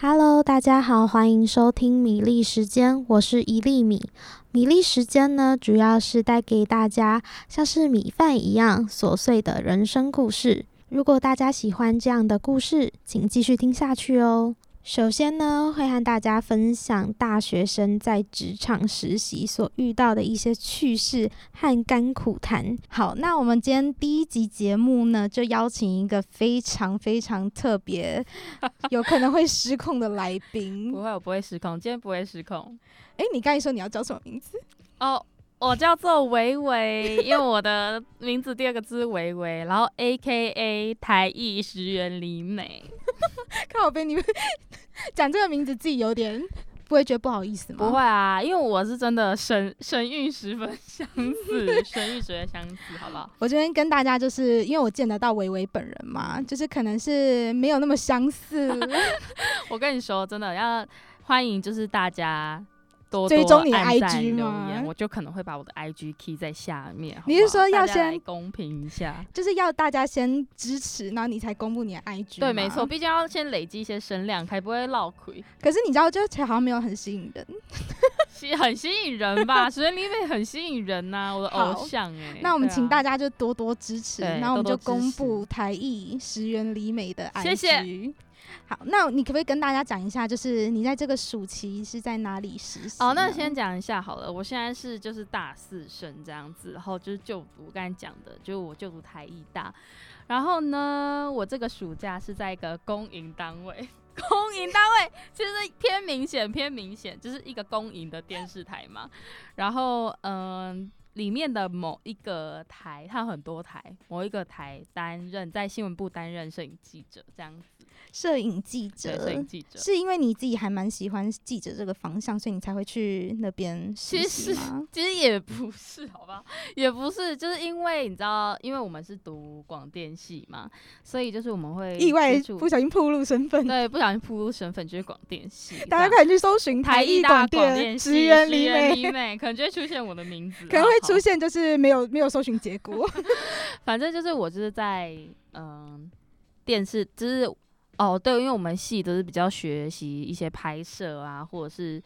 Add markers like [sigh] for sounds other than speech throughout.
Hello，大家好，欢迎收听米粒时间，我是一粒米。米粒时间呢，主要是带给大家像是米饭一样琐碎的人生故事。如果大家喜欢这样的故事，请继续听下去哦。首先呢，会和大家分享大学生在职场实习所遇到的一些趣事和甘苦谈。好，那我们今天第一集节目呢，就邀请一个非常非常特别，[laughs] 有可能会失控的来宾。不会，我不会失控，今天不会失控。诶，你刚才说你要叫什么名字？哦。我叫做维维，因为我的名字第二个字是维维，然后 A K A 台艺石原里美。[laughs] 看我被你们 [laughs] 讲这个名字，自己有点不会觉得不好意思吗？不会啊，因为我是真的神神韵十分相似，神韵十分相似，好不好？我这边跟大家就是因为我见得到维维本人嘛，就是可能是没有那么相似。[laughs] 我跟你说，真的要欢迎，就是大家。追踪你的 IG 吗？我就可能会把我的 IG key 在下面。你是说要先公平一下，就是要大家先支持，然后你才公布你的 IG？对，没错，毕竟要先累积一些声量，才不会落亏。可是你知道，就好像没有很吸引人，[laughs] 吸很吸引人吧？石原里美很吸引人呐、啊，我的偶像哎、欸。那我们请大家就多多支持，然后我们就公布台艺石原里美的 IG。谢谢。好，那你可不可以跟大家讲一下，就是你在这个暑期是在哪里实习？哦，那先讲一下好了。我现在是就是大四生这样子，然后就是就读刚才讲的，就是我就读台艺大。然后呢，我这个暑假是在一个公营单位，[laughs] 公营单位其实偏明显，偏明显就是一个公营的电视台嘛。然后嗯、呃，里面的某一个台，它有很多台，某一个台担任在新闻部担任摄影记者这样子。摄影记者，摄影记者。是因为你自己还蛮喜欢记者这个方向，所以你才会去那边实习吗？其实其实也不是，好吧，[laughs] 也不是，就是因为你知道，因为我们是读广电系嘛，所以就是我们会意外不小心暴露身份，对，不小心暴露身份就是广电系，大家可以去搜寻台艺大广电系石原里美，可能就会出现我的名字，可能会出现就是没有没有搜寻结果，[laughs] 反正就是我就是在嗯、呃、电视就是。哦，对，因为我们系都是比较学习一些拍摄啊，或者是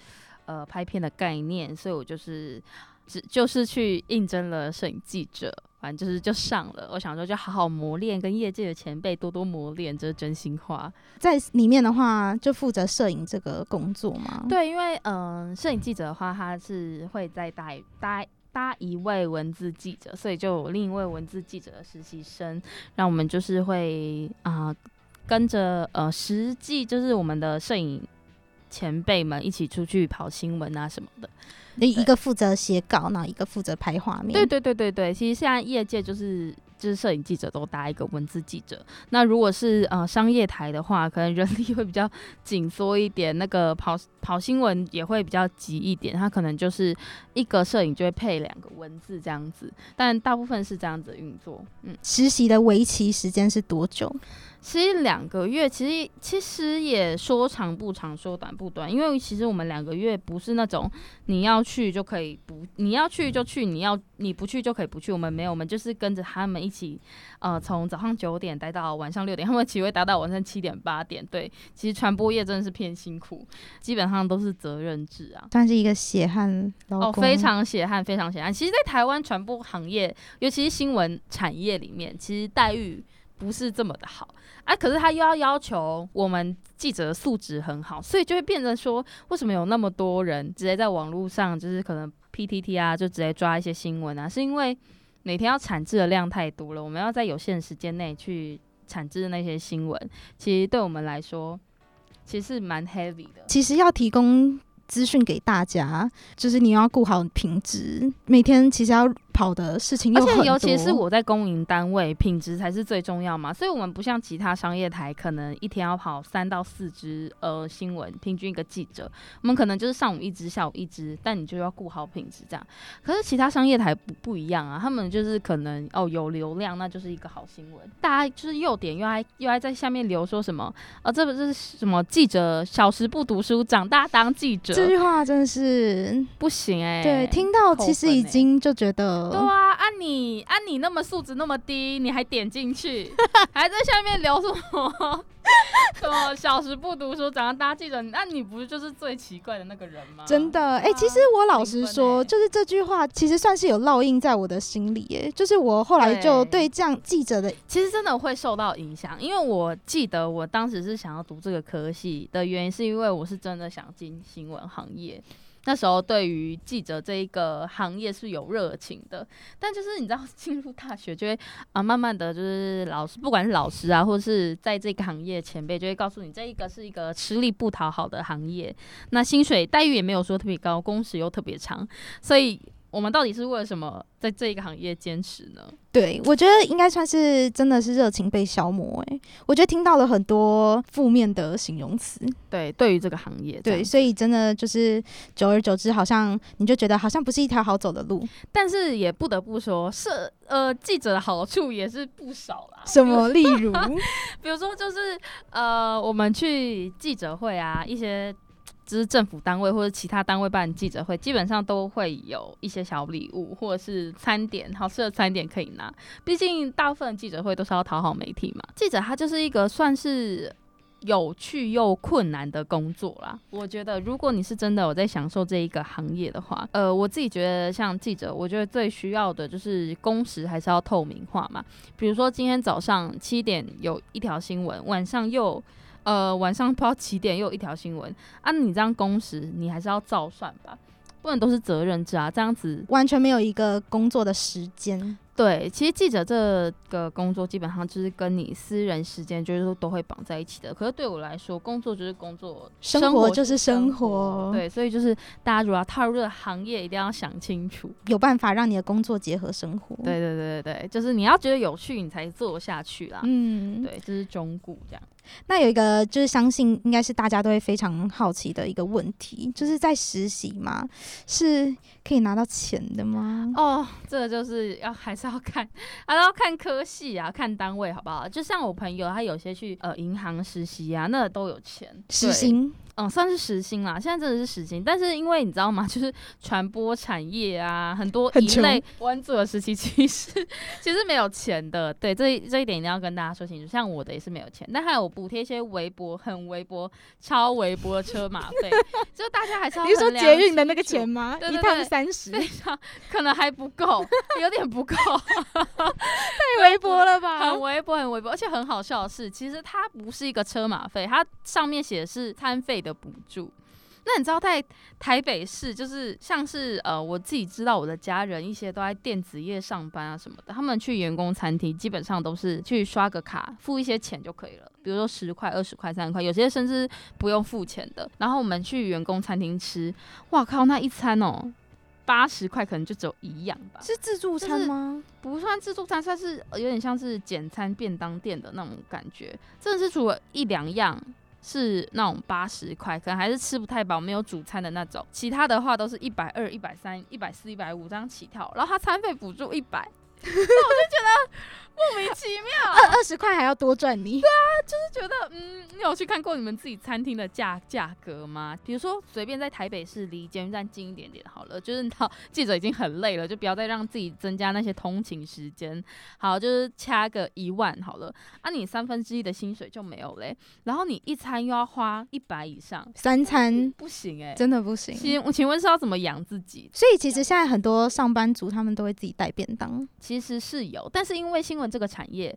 呃拍片的概念，所以我就是只就是去应征了摄影记者，反正就是就上了。我想说就好好磨练，跟业界的前辈多多磨练，这是真心话。在里面的话，就负责摄影这个工作吗？对，因为嗯，呃，摄影记者的话，他是会再带带搭一位文字记者，所以就有另一位文字记者的实习生，让我们就是会啊。呃跟着呃，实际就是我们的摄影前辈们一起出去跑新闻啊什么的。那一个负责写稿，那一个负责拍画面。对对对对对，其实现在业界就是。就是摄影记者都搭一个文字记者，那如果是呃商业台的话，可能人力会比较紧缩一点，那个跑跑新闻也会比较急一点，他可能就是一个摄影就会配两个文字这样子，但大部分是这样子运作。嗯，实习的为期时间是多久？其实两个月，其实其实也说长不长，说短不短，因为其实我们两个月不是那种你要去就可以不，你要去就去，你要你不去就可以不去，我们没有，我们就是跟着他们一起，呃，从早上九点待到晚上六点，他们其实会待到晚上七点八点。对，其实传播业真的是偏辛苦，基本上都是责任制啊，算是一个血汗。哦，非常血汗，非常血汗。其实，在台湾传播行业，尤其是新闻产业里面，其实待遇不是这么的好啊。可是他又要要求我们记者的素质很好，所以就会变成说，为什么有那么多人直接在网络上，就是可能 PTT 啊，就直接抓一些新闻啊，是因为。每天要产制的量太多了，我们要在有限的时间内去产制那些新闻，其实对我们来说，其实蛮 heavy 的。其实要提供资讯给大家，就是你要顾好品质，每天其实要。好的事情，而且尤其是我在公营单位，品质才是最重要嘛。所以，我们不像其他商业台，可能一天要跑三到四支呃新闻，平均一个记者。我们可能就是上午一支，下午一支，但你就要顾好品质这样。可是其他商业台不不一样啊，他们就是可能哦有流量，那就是一个好新闻。大家就是又点又爱又爱在下面留说什么，呃，这不是什么记者小时不读书，长大当记者。这句话真的是不行哎、欸。对，听到其实已经就觉得。了。对啊，按、啊、你按、啊、你那么素质那么低，你还点进去，[laughs] 还在下面聊什么？什么小时不读书，长大当记者？那你不是就是最奇怪的那个人吗？真的，哎、欸，其实我老实说，就是这句话其实算是有烙印在我的心里，哎，就是我后来就对这样记者的，其实真的会受到影响，因为我记得我当时是想要读这个科系的原因，是因为我是真的想进新闻行业。那时候对于记者这一个行业是有热情的，但就是你知道进入大学就会啊，慢慢的就是老师，不管是老师啊，或是在这个行业前辈，就会告诉你这一个是一个吃力不讨好的行业，那薪水待遇也没有说特别高，工时又特别长，所以。我们到底是为了什么在这一个行业坚持呢？对，我觉得应该算是真的是热情被消磨。诶，我觉得听到了很多负面的形容词。对，对于这个行业，对，所以真的就是久而久之，好像你就觉得好像不是一条好走的路。但是也不得不说，是呃，记者的好处也是不少啦。什么？例如，[laughs] 比如说就是呃，我们去记者会啊，一些。就是政府单位或者其他单位办记者会，基本上都会有一些小礼物或者是餐点，好吃的餐点可以拿。毕竟大部分记者会都是要讨好媒体嘛。记者他就是一个算是有趣又困难的工作啦。我觉得如果你是真的有在享受这一个行业的话，呃，我自己觉得像记者，我觉得最需要的就是工时还是要透明化嘛。比如说今天早上七点有一条新闻，晚上又。呃，晚上不知道几点又有一条新闻啊？你这样工时，你还是要照算吧，不能都是责任制啊，这样子完全没有一个工作的时间。对，其实记者这个工作基本上就是跟你私人时间就是都会绑在一起的。可是对我来说，工作就是工作，生活就是生活。对，所以就是大家如果要踏入这个行业，一定要想清楚，有办法让你的工作结合生活。对对对对对，就是你要觉得有趣，你才做下去啦。嗯，对，这是中固这样。那有一个就是相信应该是大家都会非常好奇的一个问题，就是在实习嘛，是可以拿到钱的吗？哦，这个就是要还是要看，[laughs] 还是要看科系啊，看单位好不好？就像我朋友他有些去呃银行实习啊，那都有钱，实薪。嗯，算是时薪啦，现在真的是时薪，但是因为你知道吗？[laughs] 就是传播产业啊，很多一类关注的时期，其实其实没有钱的。对，这这一点一定要跟大家说清楚。像我的也是没有钱，但还有补贴一些微薄、很微薄、超微薄的车马费。就大家还是要，比如说捷运的那个钱吗？一趟三十，可能还不够，有点不够，[laughs] 太微薄了吧？很微薄，很微薄，而且很好笑的是，其实它不是一个车马费，它上面写的是餐费的。的补助，那你知道在台北市，就是像是呃，我自己知道我的家人一些都在电子业上班啊什么的，他们去员工餐厅基本上都是去刷个卡，付一些钱就可以了，比如说十块、二十块、三十块，有些甚至不用付钱的。然后我们去员工餐厅吃，哇靠，那一餐哦，八十块可能就只有一样吧？是自助餐吗？不算自助餐，算是有点像是简餐便当店的那种感觉，真的是除了一两样。是那种八十块，可能还是吃不太饱，没有主餐的那种。其他的话都是一百二、一百三、一百四、一百五这样起跳。然后他餐费补助一百，那我就觉得。莫名其妙，[laughs] 二二十块还要多赚你？对啊，就是觉得，嗯，你有去看过你们自己餐厅的价价格吗？比如说，随便在台北市离捷运站近一点点好了，就是到记者已经很累了，就不要再让自己增加那些通勤时间。好，就是掐个一万好了，啊，你三分之一的薪水就没有嘞。然后你一餐又要花一百以上，三餐不行哎、欸，真的不行。请请问是要怎么养自己？所以其实现在很多上班族他们都会自己带便当，其实是有，但是因为新闻。这个产业，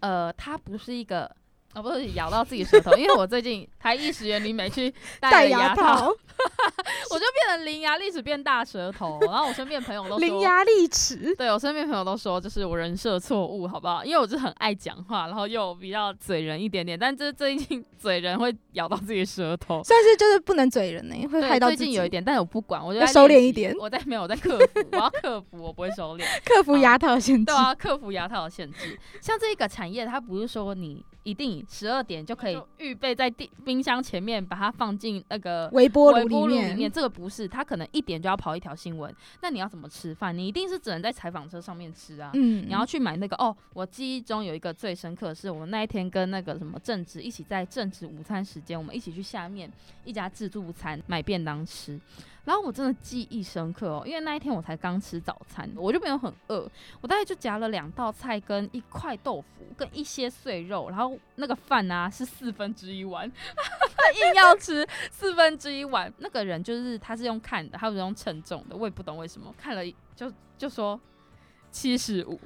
呃，它不是一个，哦，不是咬到自己舌头，因为我最近台艺实验里没去戴牙套，[laughs] 我就变成伶牙俐齿变大舌头，然后我身边朋友都说伶牙俐齿，对我身边朋友都说就是我人设错误，好不好？因为我是很爱讲话，然后又比较嘴人一点点，但这最近嘴人会咬到自己舌头，算是就是不能嘴人呢、欸，会害到自己。最近有一点，但是我不管，我就要收敛一点。我在 [laughs] 没有我在克服，我要克服，我不会收敛，克服牙套限制。对啊，克服牙套的限制。像这个产业，它不是说你。一定十二点就可以预备在冰冰箱前面把它放进那个微波炉里面。里面这个不是，他可能一点就要跑一条新闻。那你要怎么吃饭？你一定是只能在采访车上面吃啊。嗯，你要去买那个哦。我记忆中有一个最深刻的是，我们那一天跟那个什么正职一起在正职午餐时间，我们一起去下面一家自助餐买便当吃。然后我真的记忆深刻哦，因为那一天我才刚吃早餐，我就没有很饿，我大概就夹了两道菜跟一块豆腐跟一些碎肉，然后那个饭啊是四分之一碗，[laughs] 硬要吃四分之一碗。那个人就是他是用看的，他不是用称重的，我也不懂为什么，看了就就说七十五，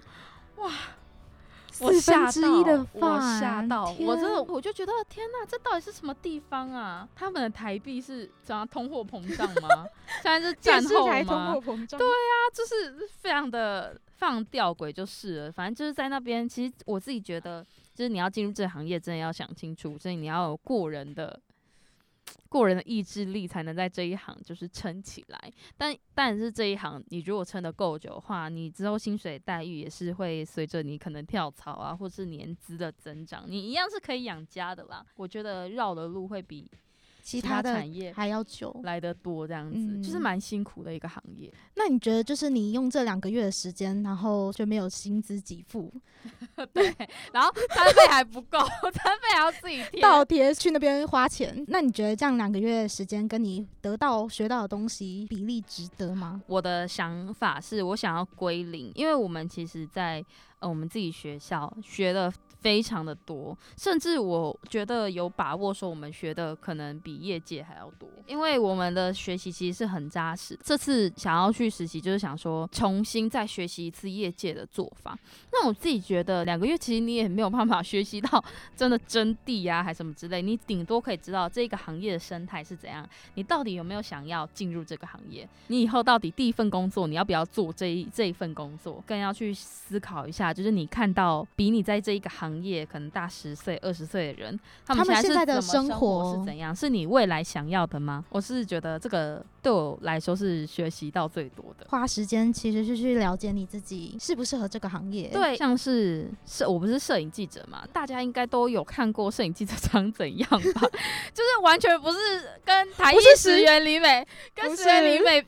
哇。我吓到，我吓到，天我真的，我就觉得天哪，这到底是什么地方啊？他们的台币是怎样通货膨胀吗？[laughs] 现在是战后吗？对啊，就是非常的放吊诡就是了。反正就是在那边，其实我自己觉得，就是你要进入这行业，真的要想清楚，所以你要有过人的。过人的意志力才能在这一行就是撑起来，但但是这一行你如果撑得够久的话，你之后薪水待遇也是会随着你可能跳槽啊，或是年资的增长，你一样是可以养家的啦。我觉得绕的路会比。其他产业还要久，来得多这样子，嗯、就是蛮辛苦的一个行业。那你觉得，就是你用这两个月的时间，然后就没有薪资给付，[laughs] 对，然后餐费还不够，[laughs] 餐费还要自己贴倒贴去那边花钱。那你觉得这样两个月的时间，跟你得到学到的东西比例值得吗？我的想法是我想要归零，因为我们其实在呃我们自己学校学的。非常的多，甚至我觉得有把握说我们学的可能比业界还要多，因为我们的学习其实是很扎实。这次想要去实习，就是想说重新再学习一次业界的做法。那我自己觉得两个月其实你也没有办法学习到真的真谛啊，还什么之类。你顶多可以知道这个行业的生态是怎样，你到底有没有想要进入这个行业？你以后到底第一份工作你要不要做这一这一份工作？更要去思考一下，就是你看到比你在这一个行。行业可能大十岁、二十岁的人，他们现在的生活是怎样？是你未来想要的吗？我是觉得这个对我来说是学习到最多的。花时间其实是去了解你自己适不适合这个行业。对，像是摄，我不是摄影记者嘛，大家应该都有看过摄影记者长怎样吧？[laughs] 就是完全不是跟台艺石原里美，跟石原里美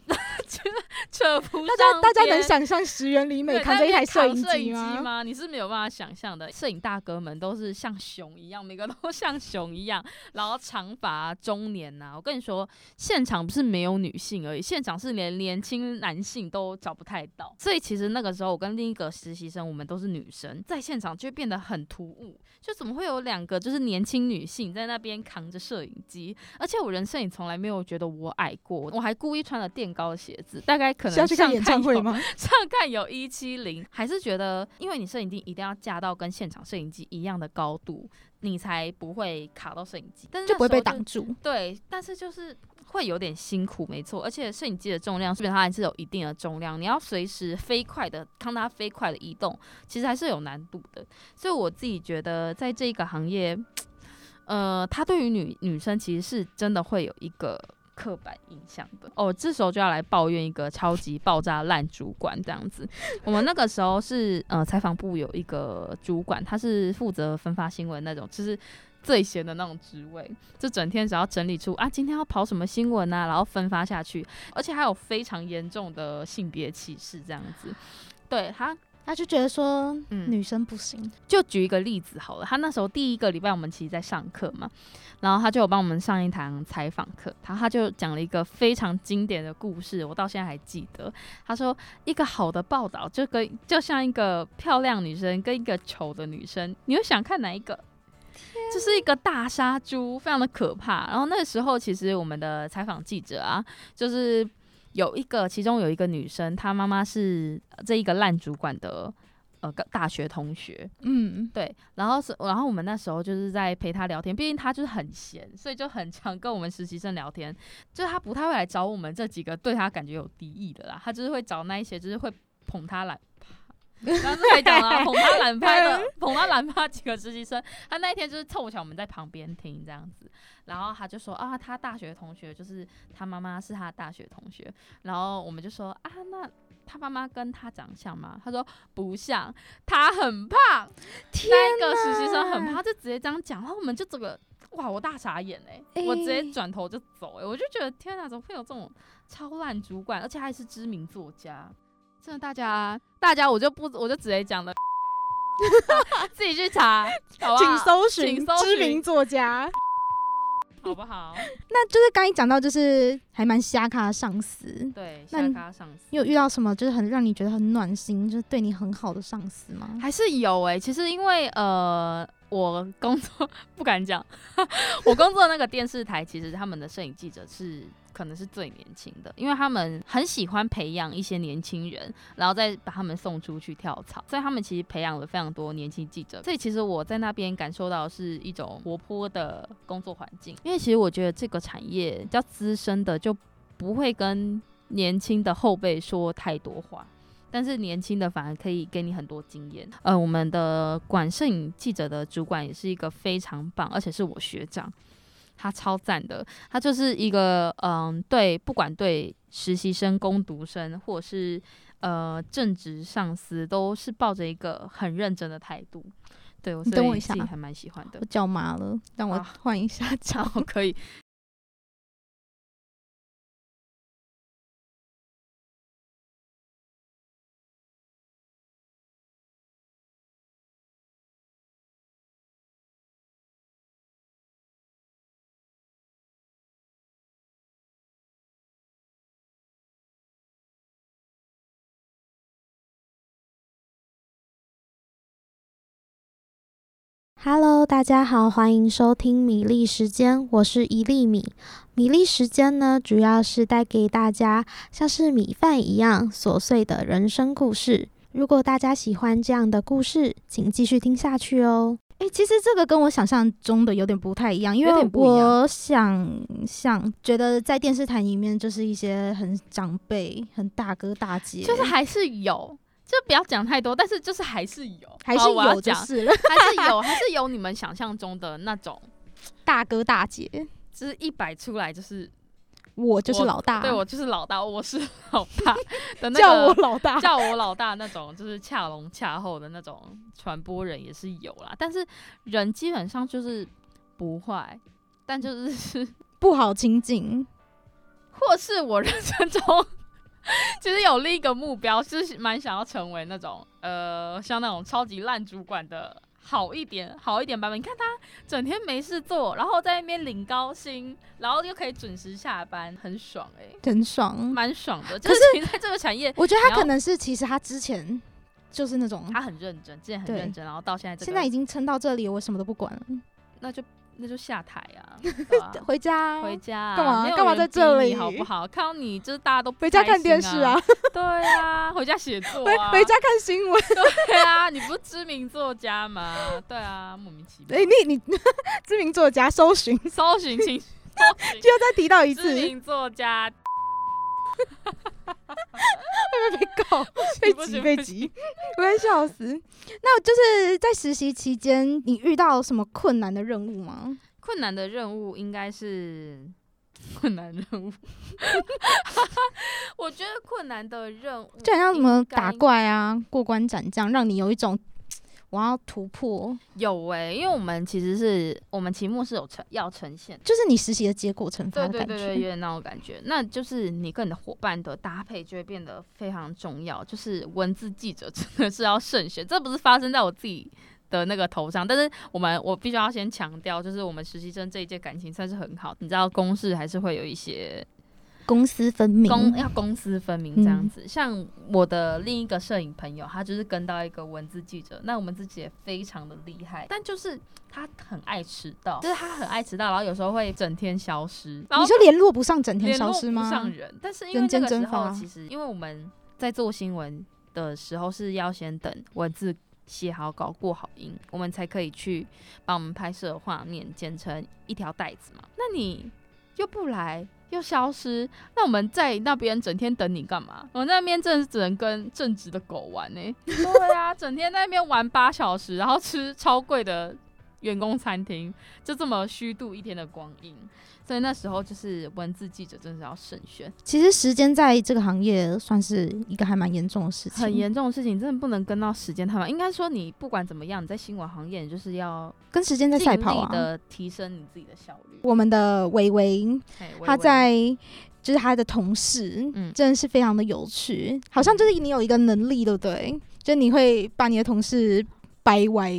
扯 [laughs] 扯不上。大家大家能想象石原里美扛着一台摄影机？吗？你是没有办法想象的。摄影大哥们都是像熊一样，每个都像熊一样，然后长发、啊、中年呐、啊。我跟你说，现场不是没有女性而已，现场是连年轻男性都找不太到。所以其实那个时候，我跟另一个实习生，我们都是女生，在现场就变得很突兀。就怎么会有两个就是年轻女性在那边扛着摄影机？而且我人生也从来没有觉得我矮过，我还故意穿了垫高的鞋子，大概可能是要去看演唱会吗？[laughs] 上看有一七零，还是觉得因为你摄影机一定要架到跟现场摄影机一样的高度，你才不会卡到摄影机，但是就，就不会被挡住。对，但是就是。会有点辛苦，没错，而且摄影机的重量基本上还是有一定的重量，你要随时飞快的看它飞快的移动，其实还是有难度的。所以我自己觉得，在这个行业，呃，它对于女女生其实是真的会有一个刻板印象的。哦，这时候就要来抱怨一个超级爆炸烂主管这样子。我们那个时候是呃，采访部有一个主管，他是负责分发新闻那种，就是。最闲的那种职位，就整天只要整理出啊，今天要跑什么新闻啊，然后分发下去，而且还有非常严重的性别歧视这样子。对他，他就觉得说，嗯，女生不行。就举一个例子好了，他那时候第一个礼拜我们其实在上课嘛，然后他就有帮我们上一堂采访课，他他就讲了一个非常经典的故事，我到现在还记得。他说，一个好的报道就跟就像一个漂亮女生跟一个丑的女生，你会想看哪一个？这是一个大杀猪，非常的可怕。然后那个时候，其实我们的采访记者啊，就是有一个，其中有一个女生，她妈妈是这一个烂主管的呃大学同学，嗯，对。然后是，然后我们那时候就是在陪她聊天，毕竟她就是很闲，所以就很常跟我们实习生聊天。就是她不太会来找我们这几个对她感觉有敌意的啦，她就是会找那一些，就是会捧她来。刚刚才讲了捧他懒拍的，捧他懒拍 [laughs] 几个实习生，他那一天就是凑巧我们在旁边听这样子，然后他就说啊，他大学同学就是他妈妈是他大学同学，然后我们就说啊，那他妈妈跟他长相吗？他说不像，他很胖。那个实习生很胖，他就直接这样讲，然后我们就整个哇，我大傻眼哎、欸，欸、我直接转头就走哎、欸，我就觉得天哪，怎么会有这种超烂主管，而且还是知名作家？真的，大家大家我就不我就直接讲了，[laughs] 自己去查，好不好？请搜寻知名作家。好不好？[laughs] 那就是刚一讲到，就是还蛮瞎咖的上司。对，瞎咖上司。你有遇到什么就是很让你觉得很暖心，就是对你很好的上司吗？还是有哎、欸，其实因为呃。我工作 [laughs] 不敢讲，我工作的那个电视台，其实他们的摄影记者是可能是最年轻的，因为他们很喜欢培养一些年轻人，然后再把他们送出去跳槽，所以他们其实培养了非常多年轻记者。所以其实我在那边感受到是一种活泼的工作环境，因为其实我觉得这个产业比较资深的就不会跟年轻的后辈说太多话。但是年轻的反而可以给你很多经验。呃，我们的管摄影记者的主管也是一个非常棒，而且是我学长，他超赞的。他就是一个嗯，对，不管对实习生、工读生，或者是呃正职上司，都是抱着一个很认真的态度。对，我等我一下，还蛮喜欢的。我脚麻了，让我换一下 [laughs] 脚，啊、[laughs] 可以。Hello，大家好，欢迎收听米粒时间，我是一粒米。米粒时间呢，主要是带给大家像是米饭一样琐碎的人生故事。如果大家喜欢这样的故事，请继续听下去哦。诶，其实这个跟我想象中的有点不太一样，因为我想象觉得在电视台里面就是一些很长辈、很大哥大姐，就是还是有。就不要讲太多，但是就是还是有，还是有，就是。了，[laughs] 还是有，还是有你们想象中的那种大哥大姐，就是一摆出来就是我就是老大，对我就是老大，我是老大的那个 [laughs] 叫我老大，叫我老大那种，就是恰隆恰后的那种传播人也是有啦，但是人基本上就是不坏，但就是 [laughs] 不好亲近，或是我人生中。[laughs] 其实有另一个目标，就是蛮想要成为那种呃，像那种超级烂主管的好一点、好一点版本。你看他整天没事做，然后在那边领高薪，然后又可以准时下班，很爽哎、欸，很爽，蛮爽的。[laughs] 可是你在这个产业，我觉得他可能是其实他之前就是那种他很认真，之前很认真，然后到现在、这个、现在已经撑到这里，我什么都不管了，那就。那就下台啊，[laughs] 啊回家，回家，干嘛？干嘛在这里？好不好？看到你就是大家都、啊、回家看电视啊，对啊，回家写作啊，回家看新闻，对啊，你不是知名作家吗？对啊，莫名其妙。哎、欸，你你 [laughs] 知名作家搜寻搜寻，请搜 [laughs] 寻，就要再提到一次知名作家。[laughs] 会不会被告？被 [laughs] 挤被挤，我快 [laughs] 笑死。那就是在实习期间，你遇到什么困难的任务吗？困难的任务应该是困难任务。我觉得困难的任务就好像什么打怪啊、过关斩将，让你有一种。我要突破，有诶、欸，因为我们其实是我们期末是有呈要呈现，就是你实习的结果惩罚的感觉，对对对，有点那种感觉。那就是你跟你的伙伴的搭配就会变得非常重要，就是文字记者真的是要慎选。这不是发生在我自己的那个头上，但是我们我必须要先强调，就是我们实习生这一届感情算是很好，你知道公事还是会有一些。公私分明，公要公私分明这样子。嗯、像我的另一个摄影朋友，他就是跟到一个文字记者，那我们自己也非常的厉害，但就是他很爱迟到，就是他很爱迟到，然后有时候会整天消失。你就联络不上，整天消失吗？上人，但是因为这个时候其实，因为我们在做新闻的时候是要先等文字写好稿、过好音，我们才可以去帮我们拍摄画面剪成一条带子嘛。那你又不来？又消失，那我们在那边整天等你干嘛？我那边真的是只能跟正直的狗玩呢、欸。对啊，[laughs] 整天在那边玩八小时，然后吃超贵的员工餐厅，就这么虚度一天的光阴。所以那时候就是文字记者真的是要慎选。其实时间在这个行业算是一个还蛮严重的事情，很严重的事情，真的不能跟到时间太慢。应该说你不管怎么样，你在新闻行业，你就是要跟时间在赛跑啊，的提升你自己的效率。我们的维维，他在就是他的同事，嗯，真的是非常的有趣，好像就是你有一个能力，对不对？就你会把你的同事掰歪。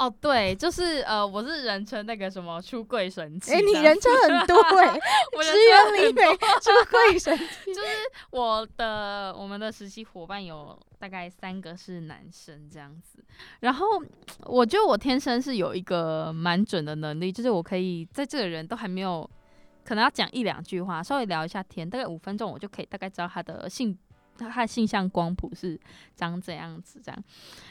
哦，对，就是呃，我是人称那个什么出柜神器。哎、欸，你人称很多哎、[laughs] 欸，职员里美出柜神器，[laughs] 就是我的我们的实习伙伴有大概三个是男生这样子。然后我觉得我天生是有一个蛮准的能力，就是我可以在这个人都还没有可能要讲一两句话，稍微聊一下天，大概五分钟，我就可以大概知道他的性。他的性向光谱是长怎样子，这样，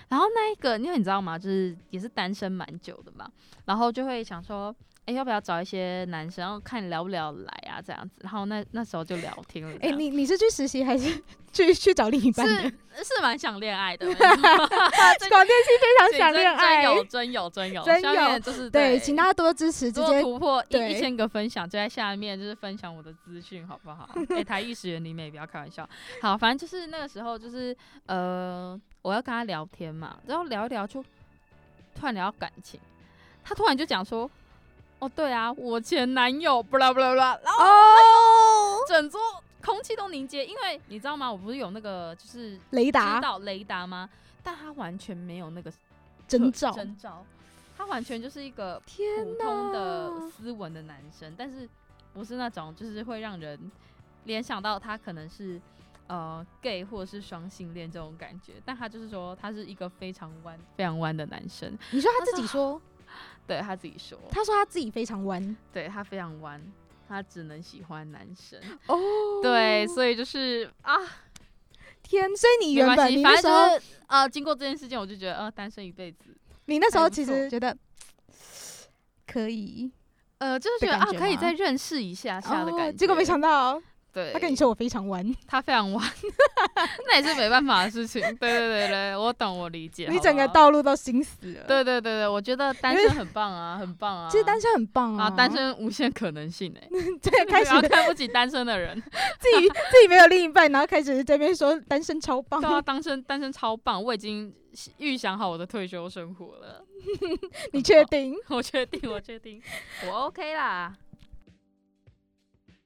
然后那一个，因为你知道吗？就是也是单身蛮久的嘛，然后就会想说。欸、要不要找一些男生，然后看聊不聊得来啊？这样子，然后那那时候就聊天了。哎、欸，你你是去实习还是 [laughs] 去去找另一半？是是蛮想恋爱的。广 [laughs] 电系非常想恋爱，真有真有真有真有，就是对，对，请大家多支持，直接突破一一千个分享，就在下面就是分享我的资讯，好不好？[laughs] 哎、欸，台艺实园里面也不要开玩笑。好，反正就是那个时候，就是呃，我要跟他聊天嘛，然后聊一聊就突然聊到感情，他突然就讲说。哦，对啊，我前男友，不啦不啦不啦，然后整桌空气都凝结，因为你知道吗？我不是有那个就是雷达知道雷达吗？但他完全没有那个征兆，征兆，他完全就是一个普通的斯文的男生，但是不是那种就是会让人联想到他可能是呃 gay 或者是双性恋这种感觉，但他就是说他是一个非常弯非常弯的男生。你说他自己说？对他自己说，他说他自己非常弯，对他非常弯，他只能喜欢男生哦。对，所以就是啊，天，所以你原本你那时候啊，经过这件事情，我就觉得呃，单身一辈子。你那时候其实觉得可以，呃，就是觉得啊，可以再认识一下下的感觉。结果没想到。对，他跟你说我非常弯，他非常弯，[laughs] 那也是没办法的事情。[laughs] 对对对对，我懂，我理解。你整个道路都心死了。对对对对，我觉得单身很棒啊，很棒啊。其实单身很棒啊，啊单身无限可能性哎、欸。[laughs] 对，开始看不起单身的人，自己自己没有另一半，然后开始这边说单身超棒。对啊，单身单身超棒，我已经预想好我的退休生活了。你确定？我确定，我确定，我 OK 啦。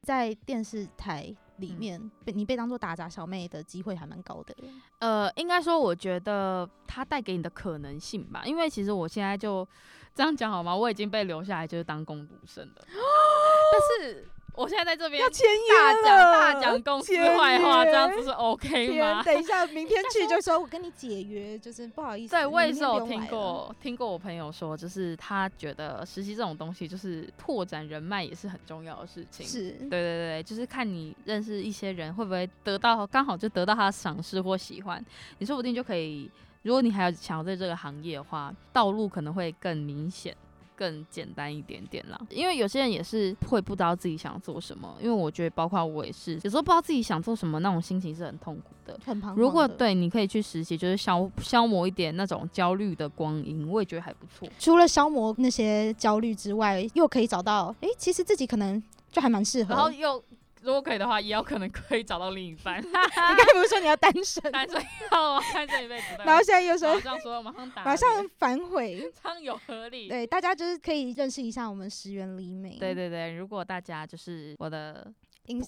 在电视台里面被你被当做打杂小妹的机会还蛮高的。呃，应该说，我觉得它带给你的可能性吧，因为其实我现在就这样讲好吗？我已经被留下来就是当工读生了，[gasps] 但是。我现在在这边大讲大讲公司坏话，这样子是 OK 吗？等一下，明天去就说我跟你解约，就是不好意思。对，我也是有听过，听过我朋友说，就是他觉得实习这种东西，就是拓展人脉也是很重要的事情。是，对对对，就是看你认识一些人会不会得到，刚好就得到他的赏识或喜欢，你说不定就可以。如果你还要想要在这个行业的话，道路可能会更明显。更简单一点点啦，因为有些人也是会不知道自己想做什么。因为我觉得，包括我也是，有时候不知道自己想做什么，那种心情是很痛苦的。很彷徨。如果对，你可以去实习，就是消消磨一点那种焦虑的光阴，我也觉得还不错。除了消磨那些焦虑之外，又可以找到，哎、欸，其实自己可能就还蛮适合。然后又。如果可以的话，也有可能可以找到另一半。[laughs] 你刚才不是说你要单身？单身要单身一辈子。然后现在又说这样说，马上打，马上反悔，这样有合理。对，大家就是可以认识一下我们石原里美。对对对，如果大家就是我的。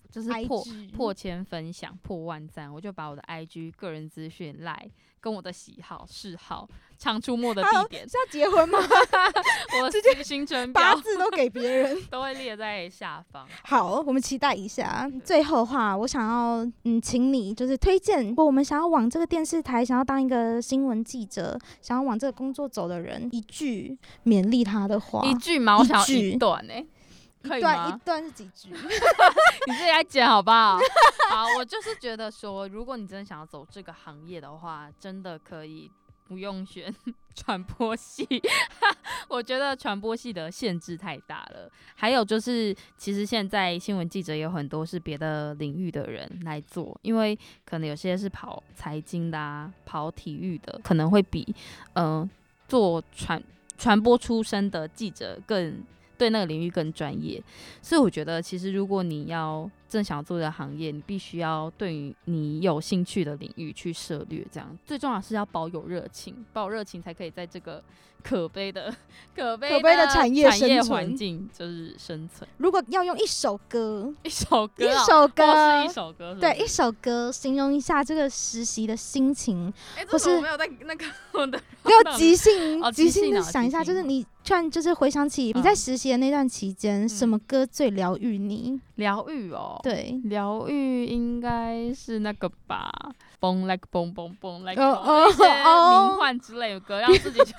就是破破千分享破万赞，我就把我的 IG 个人资讯赖跟我的喜好嗜好常出没的地点是要结婚吗？[laughs] 我直接行程八字都给别人，[laughs] 都会列在下方。好，我们期待一下。最后的话，我想要嗯，请你就是推荐，如果我们想要往这个电视台，想要当一个新闻记者，想要往这个工作走的人，一句勉励他的话，一句吗？我想要一段呢、欸。可以吗？一段是几句？[laughs] 你自己来剪好不好？[laughs] 好，我就是觉得说，如果你真的想要走这个行业的话，真的可以不用选传播系。[laughs] 我觉得传播系的限制太大了。还有就是，其实现在新闻记者有很多是别的领域的人来做，因为可能有些是跑财经的啊，跑体育的，可能会比嗯、呃、做传。传播出身的记者更对那个领域更专业。所以我觉得，其实如果你要正想做的行业，你必须要对于你有兴趣的领域去涉略。这样最重要是要保有热情，保有热情才可以在这个。[laughs] 可悲的可悲的产业产业环境就是生存。如果要用一首歌，一首歌，一首歌，是一首歌，对，一首歌形容一下这个实习的心情，或是没有在那个 [laughs] 要即兴即兴的想一下，就是你突然就是回想起你在实习的那段期间，什么歌最疗愈你？疗愈哦，对，疗愈应该是那个吧。蹦 like 蹦蹦蹦 like 一些名幻之类的歌，让自己 [laughs] 就是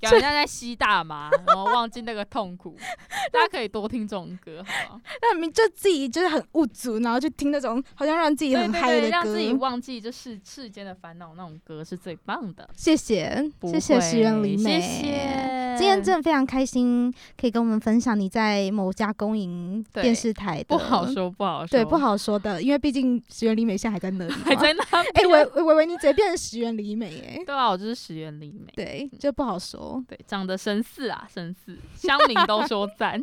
感觉像在吸大麻，然后忘记那个痛苦。[laughs] 大家可以多听这种歌，好吧？那明就自己就是很物足，然后就听那种好像让自己很嗨的歌，让自己忘记这世世间的烦恼那种歌是最棒的。谢谢，谢谢石原里美，谢谢。今天真的非常开心，可以跟我们分享你在某家公营电视台的。不好说，不好说，对，不好说的，因为毕竟石原里美现在还在那里，还在那。哎，维维维，你直接变成石原里美哎？对啊，我就是石原里美。对，这不好说。对，长得神似啊，神似，乡民都 [laughs] 说赞。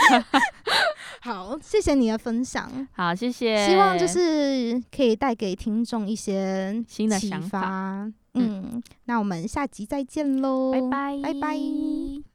[laughs] 好，谢谢你的分享。[laughs] 好，谢谢。希望就是可以带给听众一些新的想法。嗯，那我们下集再见喽，拜拜，拜拜。